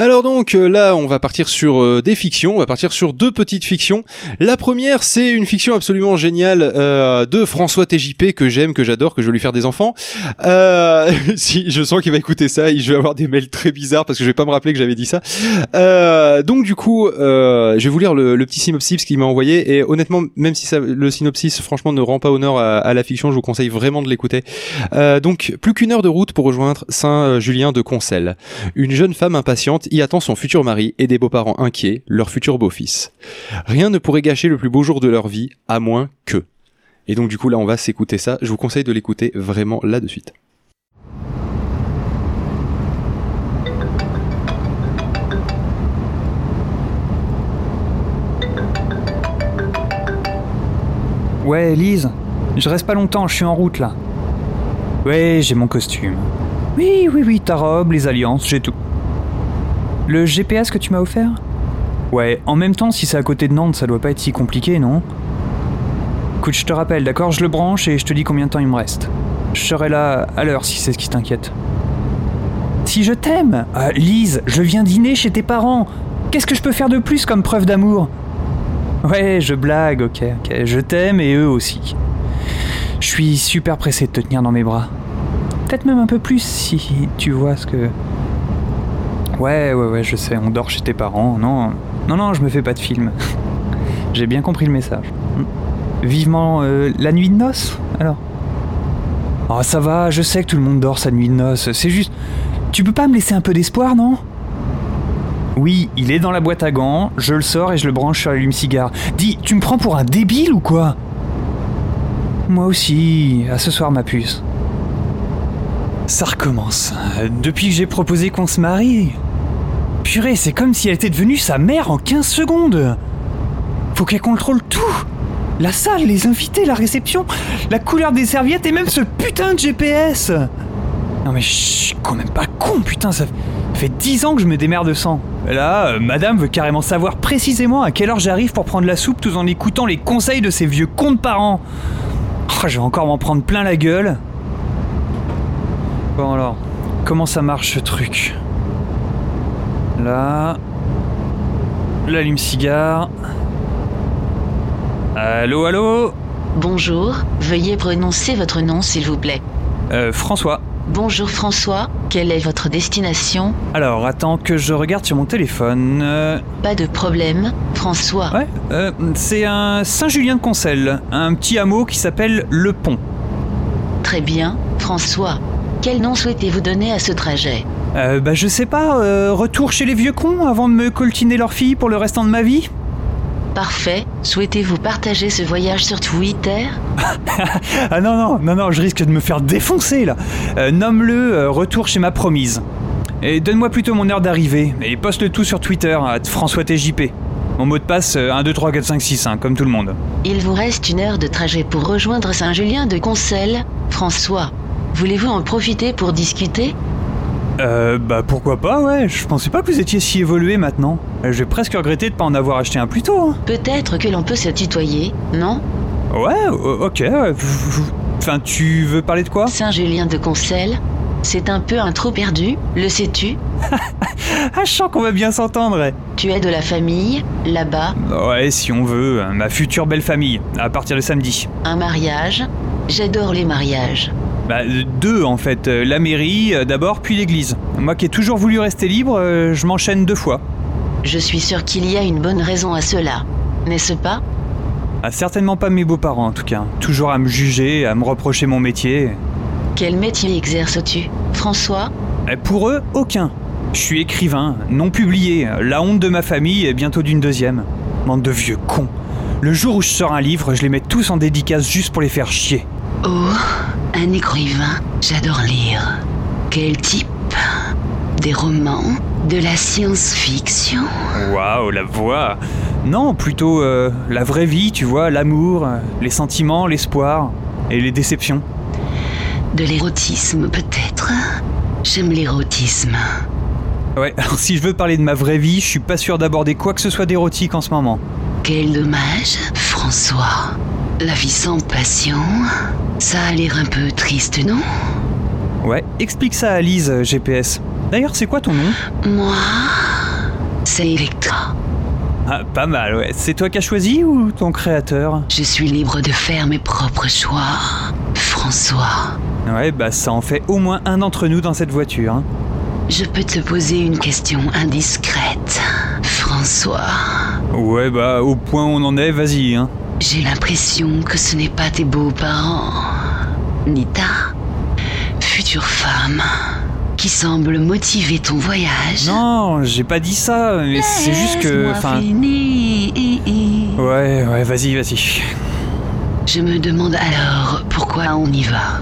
Alors donc euh, là, on va partir sur euh, des fictions, on va partir sur deux petites fictions. La première, c'est une fiction absolument géniale euh, de François TJP que j'aime, que j'adore, que je veux lui faire des enfants. Si je sens qu'il va écouter ça, je vais avoir des mails très bizarres parce que je vais pas me rappeler que j'avais dit ça. Donc du coup, je vais vous lire le, petit synopsis qu'il m'a envoyé et honnêtement, même si le synopsis franchement ne rend pas honneur à, la fiction, je vous conseille vraiment de l'écouter. Donc plus qu'une heure de route pour rejoindre Saint-Julien de Concelles. Une jeune femme impatiente y attend son futur mari et des beaux-parents inquiets, leur futur beau-fils. Rien ne pourrait gâcher le plus beau jour de leur vie, à moins que. Et donc du coup là on va s'écouter ça, je vous conseille de l'écouter vraiment là de suite. Ouais, Lise, je reste pas longtemps, je suis en route là. Ouais, j'ai mon costume. Oui, oui, oui, ta robe, les alliances, j'ai tout. Le GPS que tu m'as offert? Ouais, en même temps, si c'est à côté de Nantes, ça doit pas être si compliqué, non? Écoute, je te rappelle, d'accord? Je le branche et je te dis combien de temps il me reste. Je serai là à l'heure si c'est ce qui t'inquiète. Si je t'aime Ah, Lise, je viens dîner chez tes parents. Qu'est-ce que je peux faire de plus comme preuve d'amour? Ouais, je blague, ok, ok. Je t'aime et eux aussi. Je suis super pressé de te tenir dans mes bras. Peut-être même un peu plus si tu vois ce que. Ouais, ouais, ouais, je sais, on dort chez tes parents. Non, non, non, je me fais pas de film. J'ai bien compris le message. Vivement euh, la nuit de noces, alors Oh, ça va, je sais que tout le monde dort sa nuit de noces. C'est juste. Tu peux pas me laisser un peu d'espoir, non? Oui, il est dans la boîte à gants, je le sors et je le branche sur l'allume-cigare. Dis, tu me prends pour un débile ou quoi? Moi aussi, à ce soir, ma puce. Ça recommence. Depuis que j'ai proposé qu'on se marie. C'est comme si elle était devenue sa mère en 15 secondes. Faut qu'elle contrôle tout. La salle, les invités, la réception, la couleur des serviettes et même ce putain de GPS. Non mais je suis quand même pas con, putain, ça fait 10 ans que je me démerde sans. Là, euh, madame veut carrément savoir précisément à quelle heure j'arrive pour prendre la soupe tout en écoutant les conseils de ces vieux cons de parents. Oh, je vais encore m'en prendre plein la gueule. Bon alors, comment ça marche ce truc? Là. L'allume-cigare. Allô, allô Bonjour, veuillez prononcer votre nom s'il vous plaît. Euh, François. Bonjour François, quelle est votre destination? Alors, attends que je regarde sur mon téléphone. Euh, Pas de problème, François. ouais, euh, c'est un Saint-Julien de Concelles, un petit hameau qui s'appelle Le Pont. Très bien, François. Quel nom souhaitez-vous donner à ce trajet? Euh, bah je sais pas, euh, retour chez les vieux cons avant de me coltiner leur fille pour le restant de ma vie Parfait. Souhaitez-vous partager ce voyage sur Twitter? Ah non, non, non, non, je risque de me faire défoncer là. Euh, Nomme-le euh, retour chez ma promise. Et donne-moi plutôt mon heure d'arrivée, et poste le tout sur Twitter, à François TJP. Mon mot de passe, euh, 1, 2, 3, 4, 5, 6, hein, comme tout le monde. Il vous reste une heure de trajet pour rejoindre Saint-Julien de Concelles. François, voulez-vous en profiter pour discuter? Euh, bah pourquoi pas, ouais, je pensais pas que vous étiez si évolué maintenant. Euh, J'ai presque regretté de pas en avoir acheté un plus tôt. hein. Peut-être que l'on peut se tutoyer, non? Ouais, o- ok, ouais. Enfin, tu veux parler de quoi? Saint-Julien de Concelles, c'est un peu un trou perdu, le sais-tu? Ah, je sens qu'on va bien s'entendre. ouais. Tu es de la famille, là-bas, Ouais, si on veut, hein, ma future belle famille, à partir de samedi. un mariage? J'adore les mariages. Bah, deux en fait. Euh, La mairie euh, d'abord, puis l'église. Moi qui ai toujours voulu rester libre, euh, je m'enchaîne deux fois. Je suis sûre qu'il y a une bonne raison à cela, n'est-ce pas? Ah, certainement pas mes beaux-parents en tout cas. Toujours à me juger, à me reprocher mon métier. Quel métier exerces-tu? François? Euh, Pour eux, aucun. Je suis écrivain, non publié, la honte de ma famille et bientôt d'une deuxième. Bande de vieux cons. Le jour où je sors un livre, je les mets tous en dédicace juste pour les faire chier. Oh, un écrivain. J'adore lire. Quel type? Des romans? De la science-fiction? Waouh, la voix Non, plutôt euh, la vraie vie, tu vois, l'amour, les sentiments, l'espoir et les déceptions. De l'érotisme peut-être? J'aime l'érotisme. Ouais, alors si je veux parler de ma vraie vie, je suis pas sûr d'aborder quoi que ce soit d'érotique en ce moment. Quel dommage, François. La vie sans passion, ça a l'air un peu triste, non? Ouais, explique ça à Lise, euh, GPS. D'ailleurs, c'est quoi ton nom? Moi, c'est Electra. Ah, pas mal, ouais. C'est toi qui as choisi ou ton créateur? Je suis libre de faire mes propres choix. François, Ouais, bah ça en fait au moins un d'entre nous dans cette voiture. hein. je peux te poser une question indiscrète. François, Ouais, bah au point où on en est, vas-y. Hein. J'ai l'impression que ce n'est pas tes beaux-parents, ni ta future femme, qui semble motiver ton voyage. Non, j'ai pas dit ça, mais c'est juste que. Enfin. Ouais, ouais, vas-y, vas-y. Je me demande alors pourquoi on y va.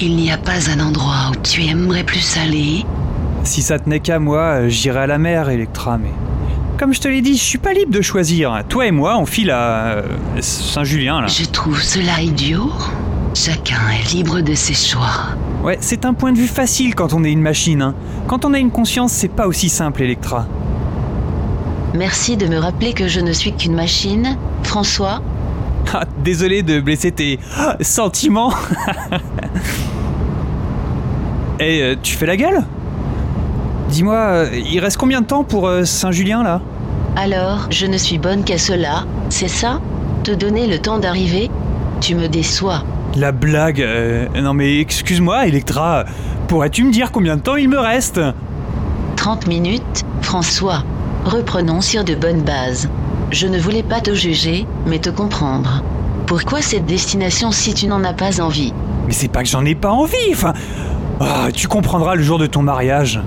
Il n'y a pas un endroit où tu aimerais plus aller Si ça tenait qu'à moi, j'irais à la mer, Electra, mais. Comme je te l'ai dit, je suis pas libre de choisir. Toi et moi, on file à euh, Saint-Julien, là. Je trouve cela idiot. Chacun est libre de ses choix. Ouais, c'est un point de vue facile quand on est une machine. hein. Quand on a une conscience, c'est pas aussi simple, Electra. Merci de me rappeler que je ne suis qu'une machine, François? Ah, désolé de blesser tes ah, sentiments. Et euh, tu fais la gueule? Dis-moi, euh, il reste combien de temps pour euh, Saint-Julien là? Alors, je ne suis bonne qu'à cela, c'est ça? Te donner le temps d'arriver? Tu me déçois. La blague euh, Non mais excuse-moi, Electra. Pourrais-tu me dire combien de temps il me reste? 30 minutes, François. Reprenons sur de bonnes bases. Je ne voulais pas te juger, mais te comprendre. Pourquoi cette destination si tu n'en as pas envie? Mais c'est pas que j'en ai pas envie, enfin. ah, tu comprendras le jour de ton mariage.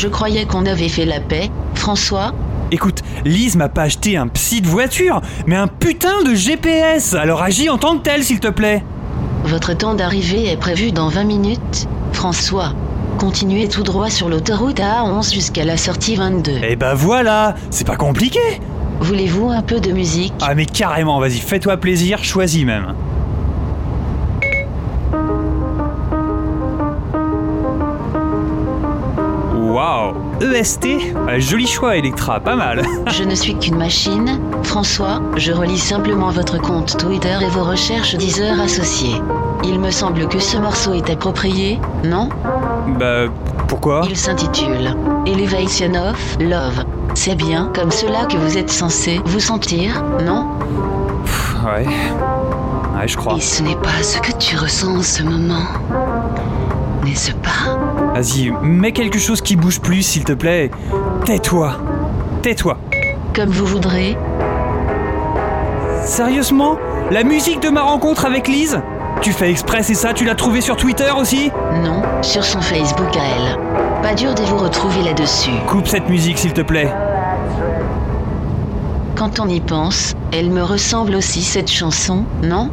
Je croyais qu'on avait fait la paix, François? Écoute, Lise m'a pas acheté un psy de voiture, mais un putain de GPS Alors agis en tant que tel, s'il te plaît Votre temps d'arrivée est prévu dans 20 minutes, François. Continuez tout droit sur l'autoroute A11 jusqu'à la sortie 22. Eh ben voilà C'est pas compliqué Voulez-vous un peu de musique? Ah mais carrément, vas-y, fais-toi plaisir, choisis même. EST Ah, Joli choix, Electra, pas mal. Je ne suis qu'une machine, François. Je relis simplement votre compte Twitter et vos recherches Deezer associées. Il me semble que ce morceau est approprié, non? Bah, pourquoi? Il s'intitule Elevation of Love. C'est bien comme cela que vous êtes censé vous sentir, non? Ouais. Ouais, je crois. Et ce n'est pas ce que tu ressens en ce moment. N'est-ce pas Vas-y, mets quelque chose qui bouge plus, s'il te plaît. Tais-toi. Tais-toi. Comme vous voudrez. Sérieusement? La musique de ma rencontre avec Lise? Tu fais exprès, c'est ça? Tu l'as trouvée sur Twitter aussi? Non, sur son Facebook à elle. Pas dur de vous retrouver là-dessus. Coupe cette musique, s'il te plaît. Quand on y pense, elle me ressemble aussi cette chanson, non?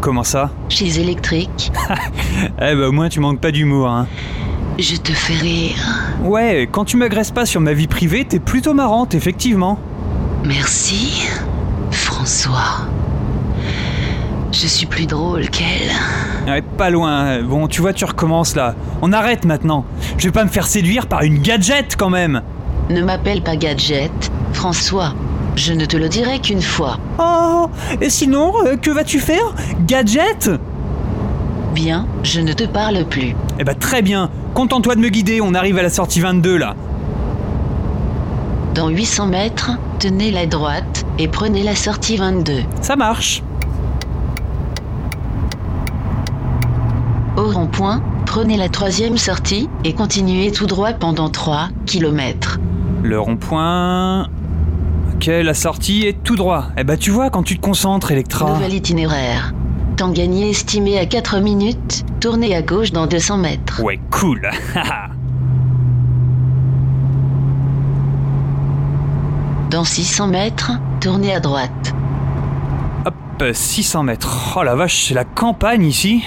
Comment ça Chez Électrique, Eh bah au moins tu manques pas d'humour, hein. je te fais rire. Ouais, quand tu m'agresses pas sur ma vie privée, t'es plutôt marrante, effectivement. Merci, François. Je suis plus drôle qu'elle. Ouais, pas loin. Bon, tu vois, tu recommences là. On arrête maintenant. Je vais pas me faire séduire par une gadget quand même. Ne m'appelle pas Gadget, François. Je ne te le dirai qu'une fois. Oh, et sinon, euh, que vas-tu faire? Gadget? Bien, je ne te parle plus. Eh bah très bien. Contente-toi de me guider, on arrive à la sortie 22 là. Dans 800 mètres, tenez la droite et prenez la sortie 22. Ça marche. Au rond-point, prenez la troisième sortie et continuez tout droit pendant 3 km. Le rond-point. Ok, la sortie est tout droit. Eh bah tu vois, quand tu te concentres, Electra. Nouvel itinéraire. Temps gagné estimé à 4 minutes, tournez à gauche dans 200 mètres. Ouais, cool. Dans 600 mètres, tournez à droite. Hop, 600 mètres. Oh la vache, c'est la campagne ici.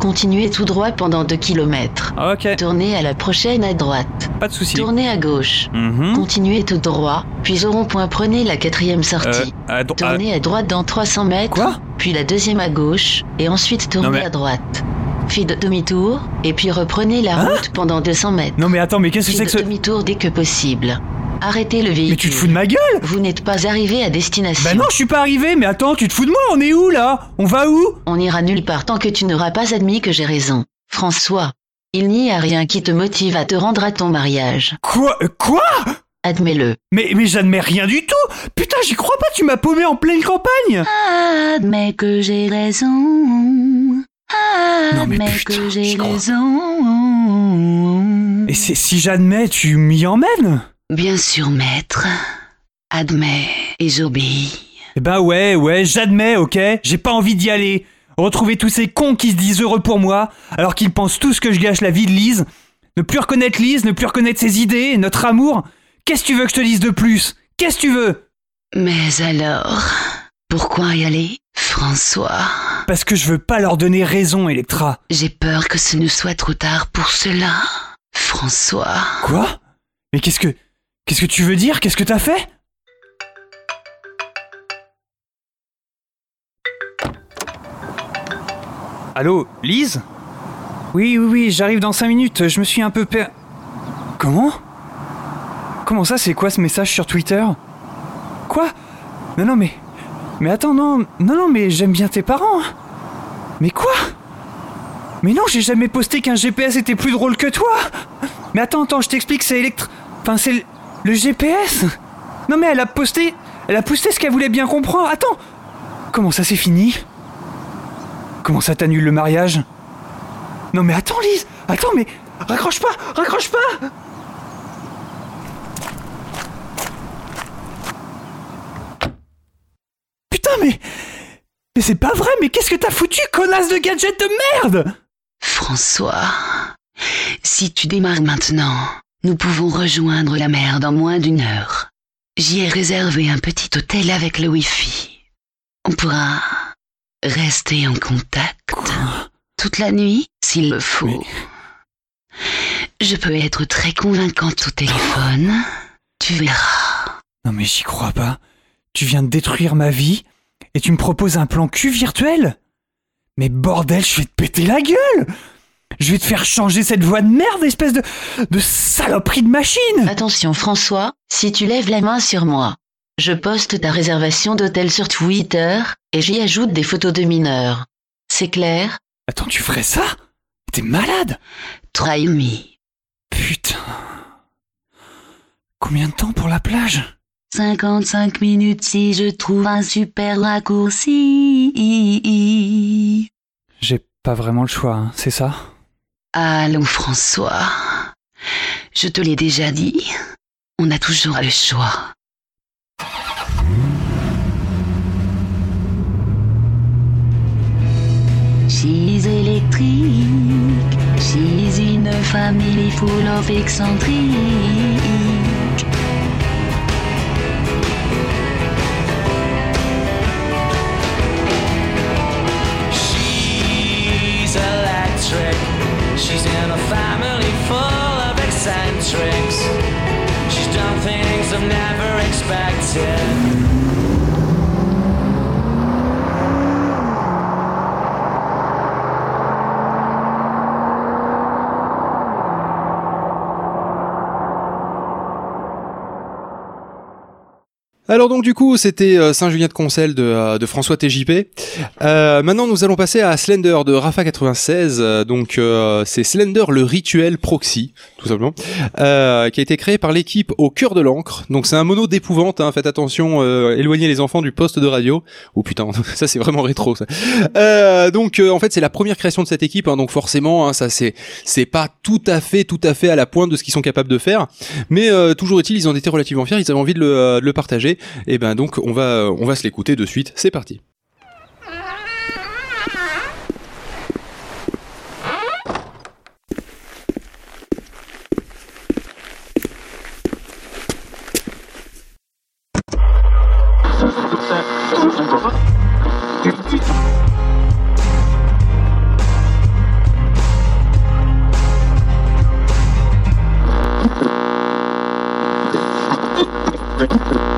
Continuez tout droit pendant 2 km. Ok, Tournez à la prochaine à droite. pas de soucis. Tournez à gauche. Mhm. Continuez tout droit, puis au rond-point prenez la quatrième sortie. Euh, à Tournez à droite dans 300 mètres, Quoi? puis la deuxième à gauche, et ensuite tournez mais- à droite. Faites demi-tour, et puis reprenez la Hein? route pendant 200 mètres. Non mais attends, mais qu'est-ce que c'est que Faites ce... demi-tour dès que possible. Arrêtez le véhicule. Mais tu te fous de ma gueule? Vous n'êtes pas arrivé à destination. Bah non, je suis pas arrivé, mais attends, tu te fous de moi On est où là? On va où? On ira nulle part tant que tu n'auras pas admis que j'ai raison. François, Il n'y a rien qui te motive à te rendre à ton mariage. Quoi euh, Quoi? Admets-le. Mais, mais j'admets rien du tout Putain, j'y crois pas, tu m'as paumé en pleine campagne Admets que j'ai raison. Non, mais Admets putain, que j'ai raison. Et si j'admets, tu m'y emmènes? Bien sûr, maître. Admets et j'obéis. Eh ben ouais, ouais, j'admets, ok? J'ai pas envie d'y aller. Retrouver tous ces cons qui se disent heureux pour moi, alors qu'ils pensent tous que je gâche la vie de Lise. Ne plus reconnaître Lise, ne plus reconnaître ses idées, notre amour. Qu'est-ce que tu veux que je te dise de plus? Qu'est-ce que tu veux? Mais alors, pourquoi y aller, François? Parce que je veux pas leur donner raison, Electra. J'ai peur que ce ne soit trop tard pour cela. François. Quoi? Mais qu'est-ce que... Qu'est-ce que tu veux dire? Qu'est-ce que t'as fait? Allô, Lise? Oui, oui, oui, j'arrive dans 5 minutes, je me suis un peu per... Comment? Comment ça, c'est quoi ce message sur Twitter? Quoi? Non, non, mais... Mais attends, non, non, non, mais j'aime bien tes parents. hein. Mais quoi? Mais non, j'ai jamais posté qu'un GPS était plus drôle que toi. Mais attends, attends, je t'explique, c'est électr... Enfin, c'est le... GPS Non mais elle a posté... Elle a posté ce qu'elle voulait bien comprendre. Attends Comment ça c'est fini? Comment ça t'annule le mariage? Non mais attends Lise Attends mais... Raccroche pas Raccroche pas Putain mais... Mais c'est pas vrai, mais qu'est-ce que t'as foutu, connasse de gadget de merde? François. Si tu démarres maintenant, nous pouvons rejoindre la mer dans moins d'une heure. J'y ai réservé un petit hôtel avec le Wi-Fi. On pourra rester en contact toute la nuit s'il le faut. Mais- Je peux être très convaincante au téléphone. Tu verras. Non mais j'y crois pas. Tu viens de détruire ma vie et tu me proposes un plan cul virtuel? Mais bordel, je vais te péter la gueule Je vais te faire changer cette voix de merde, espèce de... de saloperie de machine Attention François, si tu lèves la main sur moi, je poste ta réservation d'hôtel sur Twitter et j'y ajoute des photos de mineurs. C'est clair? Attends, tu ferais ça? T'es malade? Try me. Putain. Combien de temps pour la plage? 55 minutes si je trouve un super raccourci. J'ai pas vraiment le choix, hein, c'est ça? Allons François. Je te l'ai déjà dit, on a toujours le choix. She's électrique, she's a family full of eccentric. She's electric. She's in a family full of eccentrics. She's done things I've never expected. Alors donc du coup c'était euh, Saint-Julien de Concel de, euh, de François TJP. Euh, maintenant nous allons passer à Slender de Rafa 96. Euh, donc euh, c'est Slender le rituel proxy tout simplement, euh, qui a été créé par l'équipe au cœur de l'encre. Donc c'est un mono d'épouvante. Hein, faites attention, éloignez les enfants du poste de radio. Oh putain ça c'est vraiment rétro ça. Donc en fait c'est la première création de cette équipe. hein, donc forcément hein, ça c'est c'est pas tout à fait tout à fait à la pointe de ce qu'ils sont capables de faire. Mais toujours est-il, ils en étaient relativement fiers, ils avaient envie de le, de le partager. Et ben donc on va on va se l'écouter de suite. C'est parti.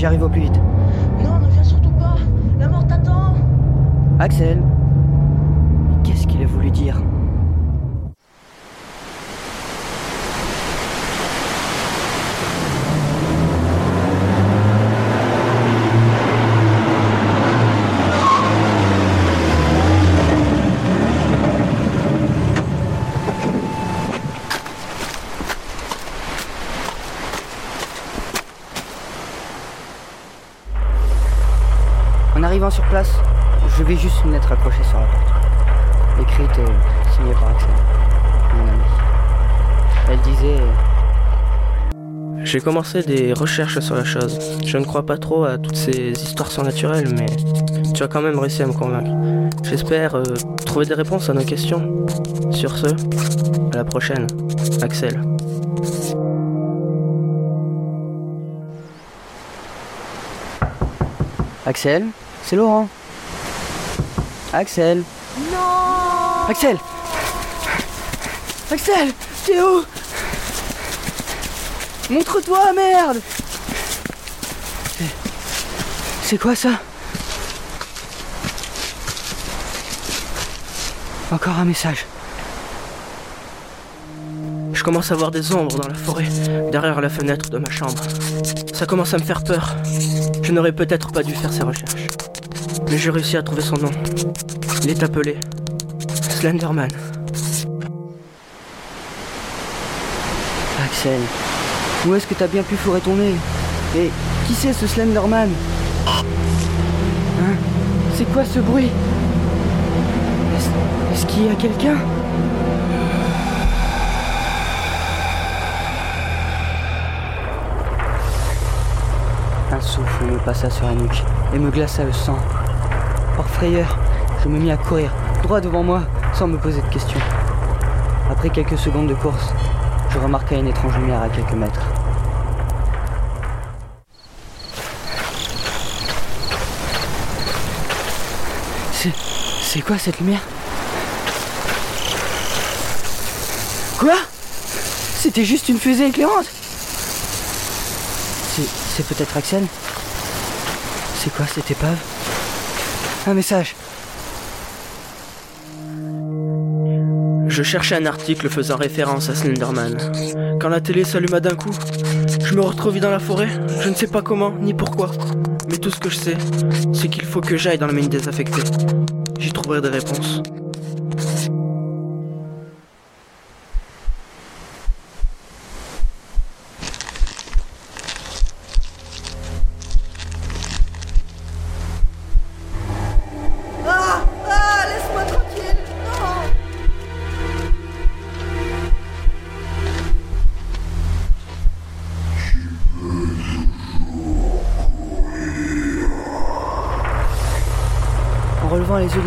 j'y arrive au plus vite. Non, ne viens surtout pas. La mort t'attend. Axel Mais Qu'est-ce qu'il a voulu dire En arrivant sur place, je vis juste une lettre accrochée sur la porte. Écrite et signée par Axel, mon ami. Elle disait J'ai commencé des recherches sur la chose. Je ne crois pas trop à toutes ces histoires surnaturelles, mais tu as quand même réussi à me convaincre. J'espère euh, trouver des réponses à nos questions. Sur ce, à la prochaine, Axel. Axel? C'est Laurent. Axel? Non Axel Axel T'es où? Montre-toi, merde C'est- quoi ça Encore un message. Je commence à voir des ombres dans la forêt, derrière la fenêtre de ma chambre. Ça commence à me faire peur. Je n'aurais peut-être pas dû faire ces recherches. Mais j'ai réussi à trouver son nom. Il est appelé Slenderman. Axel, où est-ce que t'as bien pu fourrer ton nez Et qui c'est ce Slenderman Hein C'est quoi ce bruit Est-ce qu'il y a quelqu'un Un souffle me passa sur la nuque et me glaça le sang. Par frayeur, je me mis à courir, droit devant moi, sans me poser de questions. Après quelques secondes de course, je remarquai une étrange lumière à quelques mètres. C'est. Quoi cette lumière? Quoi? C'était juste une fusée éclairante C'est. C'est peut-être Axel C'est quoi cette épave? Un message Je cherchais un article faisant référence à Slenderman. Quand la télé s'alluma d'un coup, je me retrouvais dans la forêt. Je ne sais pas comment ni pourquoi. Mais tout ce que je sais, c'est qu'il faut que j'aille dans la mine désaffectée. J'y trouverai des réponses.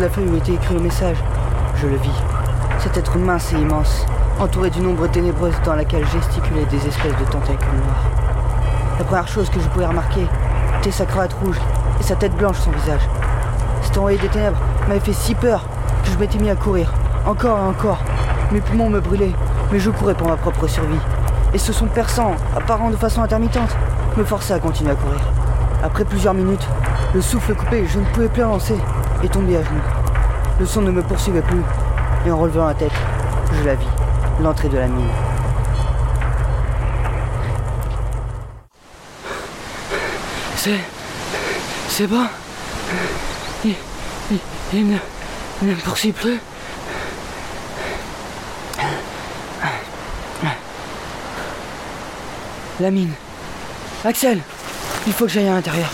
La feuille où était écrit le message, je le vis. Cet être mince et immense, entouré d'une ombre ténébreuse dans laquelle gesticulaient des espèces de tentacules noirs. La première chose que je pouvais remarquer était sa cravate rouge et sa tête blanche son visage. Cet envoyé des ténèbres m'avait fait si peur que je m'étais mis à courir, encore et encore. Mes poumons me brûlaient, mais je courais pour ma propre survie. Et ce son perçant, apparent de façon intermittente, me forçait à continuer à courir. Après plusieurs minutes, le souffle coupé, je ne pouvais plus avancer et tombé à genoux. Le son ne me poursuivait plus, et en relevant la tête, je la vis, l'entrée de la mine. C'est. C'est bon? Il, il, il ne, ne me poursuit plus? La mine. Axel, il faut que j'aille à l'intérieur.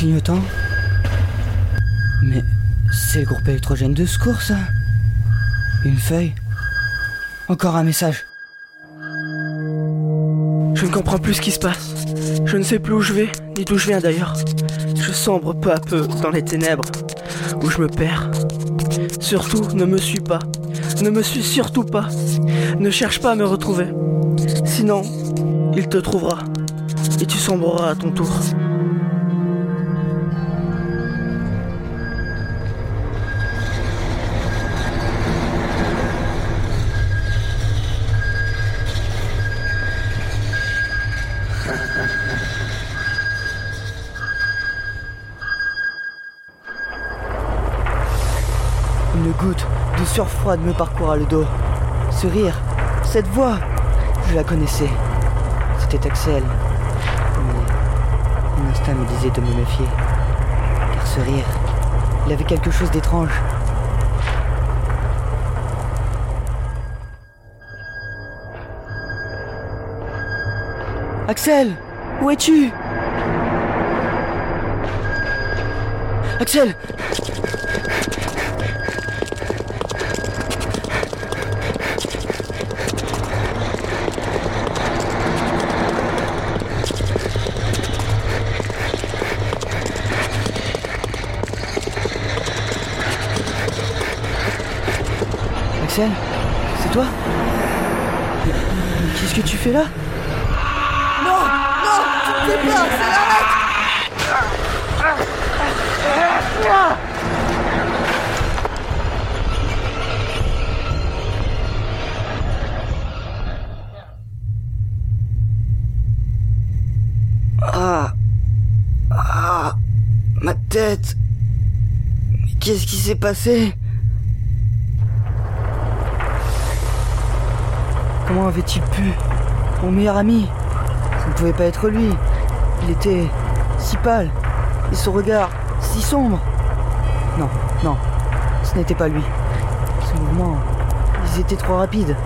Clignotant Mais c'est le groupe électrogène de secours, ça Une feuille Encore un message. Je ne comprends plus ce qui se passe. Je ne sais plus où je vais, ni d'où je viens d'ailleurs. Je sombre peu à peu dans les ténèbres, où je me perds. Surtout, ne me suis pas. Ne me suis surtout pas. Ne cherche pas à me retrouver. Sinon, il te trouvera. Et tu sombreras à ton tour. Une goutte de sueur froide me parcourra le dos. Ce rire, cette voix, je la connaissais. C'était Axel. Mais mon instinct me disait de me méfier. Car ce rire, il avait quelque chose d'étrange. Axel Où es-tu? Axel! Axel C'est toi? Qu'est-ce que tu fais là? Ah. Ah. Ma tête. Qu'est-ce qui s'est passé? Comment avait-il pu Mon meilleur ami? Ça ne pouvait pas être lui. Il était si pâle. Et son regard si sombre. Non, non. Ce n'était pas lui. Ses mouvements, ils étaient trop rapides.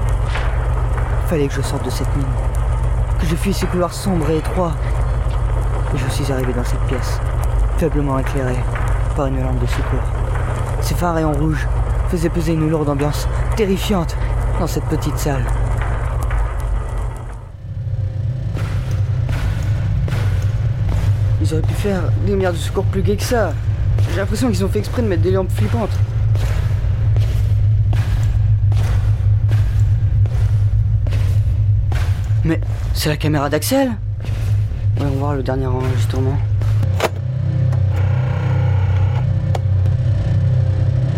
Fallait que je sorte de cette mine. Que je fuisse ce couloir sombre et étroit. Et je suis arrivé dans cette pièce, faiblement éclairée par une lampe de secours. Ces phares rayons rouges faisaient peser une lourde ambiance terrifiante dans cette petite salle. Ils auraient pu faire des lumières de secours plus gaies que ça. J'ai l'impression qu'ils ont fait exprès de mettre des lampes flippantes. Mais c'est la caméra d'Axel? Voyons voir le dernier enregistrement.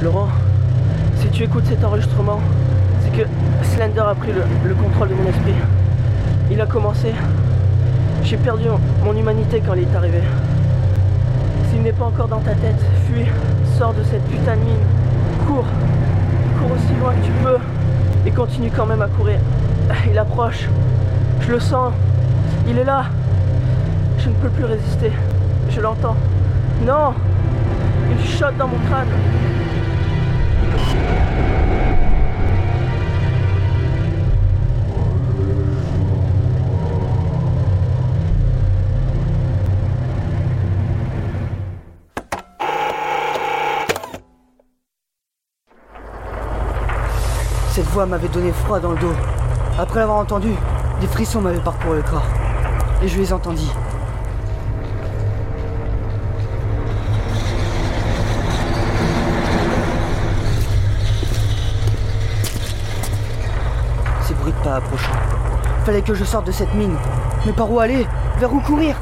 Laurent, si tu écoutes cet enregistrement, c'est que Slender a pris le contrôle de mon esprit. Il a commencé. J'ai perdu mon humanité quand il est arrivé. S'il n'est pas encore dans ta tête, fuis, sors de cette putain de mine. Cours, cours aussi loin que tu peux. Et continue quand même à courir. Il approche. Je le sens. Il est là. Je ne peux plus résister. Je l'entends. Non Il chuchote dans mon crâne. M'avait donné froid dans le dos. Après l'avoir entendu, des frissons m'avaient parcouru le corps. Et je les entendis. Ces bruits de pas approchant. Fallait que je sorte de cette mine. Mais par où aller? Vers où courir?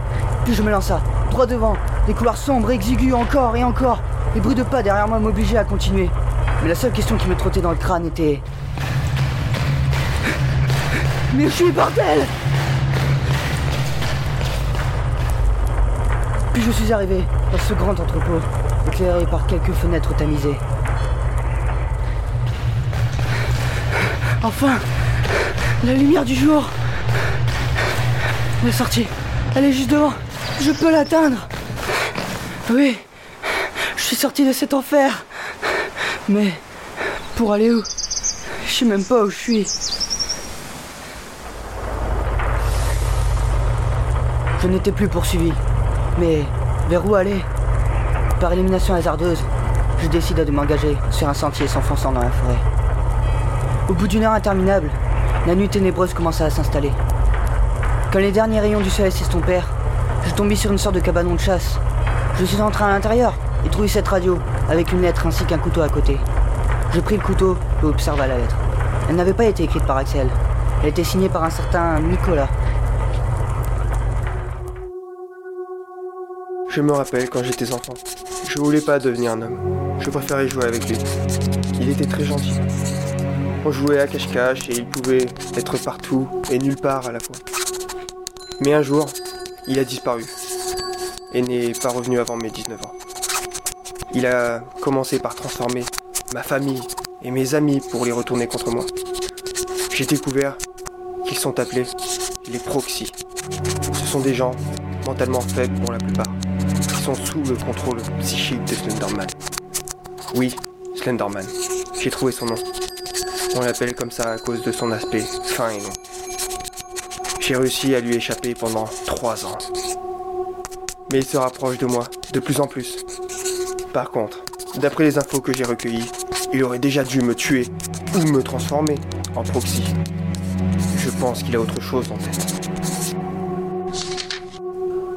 Puis je me lança, droit devant. Des couloirs sombres, exigus encore et encore. Les bruits de pas derrière moi m'obligeaient à continuer. Mais la seule question qui me trottait dans le crâne était mais suis bordel. Puis je suis arrivé dans ce grand entrepôt, éclairé par quelques fenêtres tamisées. Enfin La lumière du jour La sortie. Elle est juste devant. Je peux l'atteindre. Oui Je suis sorti de cet enfer. Mais pour aller où? Je sais même pas où je suis. Je n'étais plus poursuivi. Mais vers où aller? Par élimination hasardeuse, je décida de m'engager sur un sentier s'enfonçant dans la forêt. Au bout d'une heure interminable, la nuit ténébreuse commença à s'installer. Quand les derniers rayons du soleil s'estompèrent, je tombais sur une sorte de cabanon de chasse. Je suis entré à l'intérieur et trouvai cette radio, avec une lettre ainsi qu'un couteau à côté. Je pris le couteau et observa la lettre. Elle n'avait pas été écrite par Axel. Elle était signée par un certain Nicolas. Je me rappelle quand j'étais enfant. Je voulais pas devenir un homme. Je préférais jouer avec lui. Il était très gentil. On jouait à cache-cache et il pouvait être partout et nulle part à la fois. Mais un jour, il a disparu et n'est pas revenu avant mes 19 ans. Il a commencé par transformer ma famille et mes amis pour les retourner contre moi. J'ai découvert qu'ils sont appelés les proxys. Ce sont des gens mentalement faibles pour la plupart, sous le contrôle psychique de Slenderman. Oui, Slenderman. J'ai trouvé son nom. On l'appelle comme ça à cause de son aspect fin et long. J'ai réussi à lui échapper pendant trois ans. Mais il se rapproche de moi de plus en plus. Par contre, d'après les infos que j'ai recueillies, il aurait déjà dû me tuer ou me transformer en proxy. Je pense qu'il a autre chose en tête.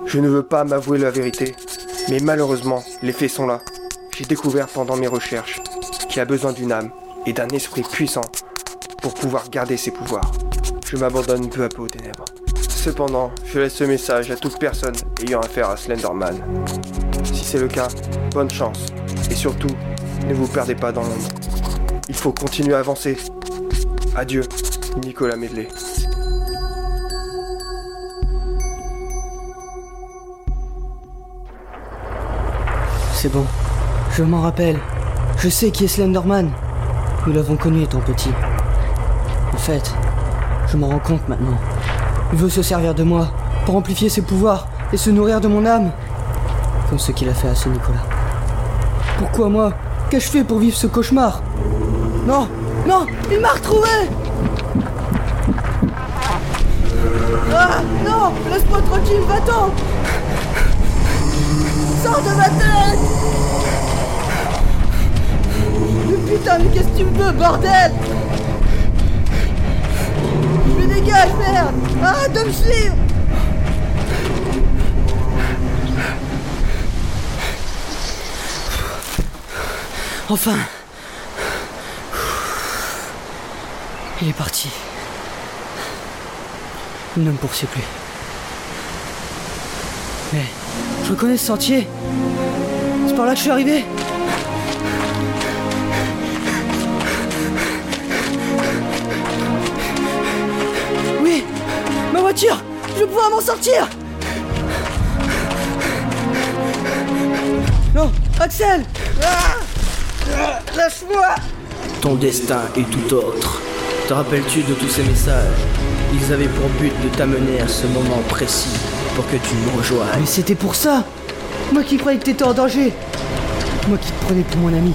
Je ne veux pas m'avouer la vérité, mais malheureusement, les faits sont là. J'ai découvert pendant mes recherches qu'il a besoin d'une âme et d'un esprit puissant pour pouvoir garder ses pouvoirs. Je m'abandonne peu à peu aux ténèbres. Cependant, je laisse ce message à toute personne ayant affaire à Slenderman. Si c'est le cas, bonne chance. Et surtout, ne vous perdez pas dans l'ombre. Il faut continuer à avancer. Adieu, Nicolas Medley. C'est bon. Je m'en rappelle. Je sais qui est Slenderman. Nous l'avons connu étant petit. En fait, je m'en rends compte maintenant. Il veut se servir de moi pour amplifier ses pouvoirs et se nourrir de mon âme. Comme ce qu'il a fait à ce Nicolas. Pourquoi moi Qu'ai-je fait pour vivre ce cauchemar? Non Non Il m'a retrouvé Ah Non Laisse-moi tranquille, va-t'en veux, bordel Mais dégage, merde Arrête de me suivre Enfin Il est parti. Il ne me poursuit plus. Mais je reconnais ce sentier. C'est par là que je suis arrivé. Voiture. Je vais pouvoir m'en sortir. Non, Axel. Ah Ah, Lâche-moi. Ton destin est tout autre. Te rappelles-tu de tous ces messages? Ils avaient pour but de t'amener à ce moment précis pour que tu me rejoignes. Mais c'était pour ça Moi qui croyais que t'étais en danger Moi qui te prenais pour mon ami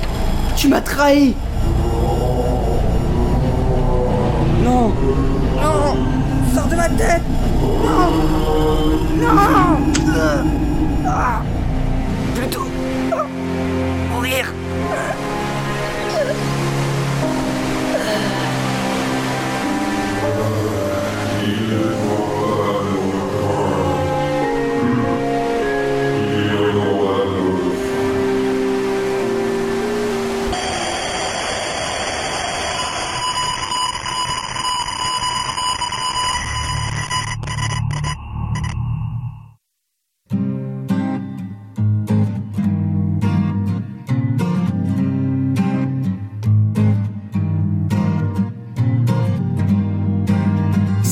Tu m'as trahi Non Non Sors de ma tête. Non. Non. Ah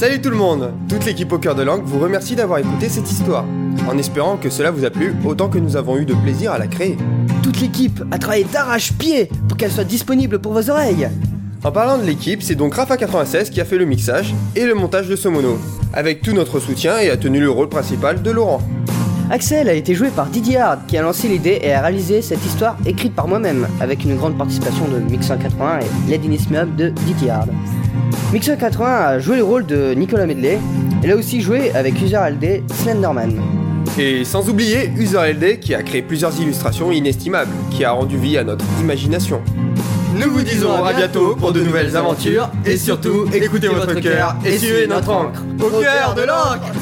Salut tout le monde Toute l'équipe au cœur de langue vous remercie d'avoir écouté cette histoire, en espérant que cela vous a plu autant que nous avons eu de plaisir à la créer. Toute l'équipe a travaillé d'arrache-pied pour qu'elle soit disponible pour vos oreilles En parlant de l'équipe, c'est donc Rafa96 qui a fait le mixage et le montage de ce mono, avec tout notre soutien et a tenu le rôle principal de Laurent. Axel a été joué par Didier Hard qui a lancé l'idée et a réalisé cette histoire écrite par moi-même avec une grande participation de Mixer 80 et l'Edinismium de Didier Hard. Mixer 80 a joué le rôle de Nicolas Medley. Elle a aussi joué avec User LD Slenderman. Et sans oublier User LD qui a créé plusieurs illustrations inestimables, qui a rendu vie à notre imagination. nous vous disons à bientôt pour de nouvelles aventures et surtout écoutez votre cœur et suivez notre encre au cœur de l'encre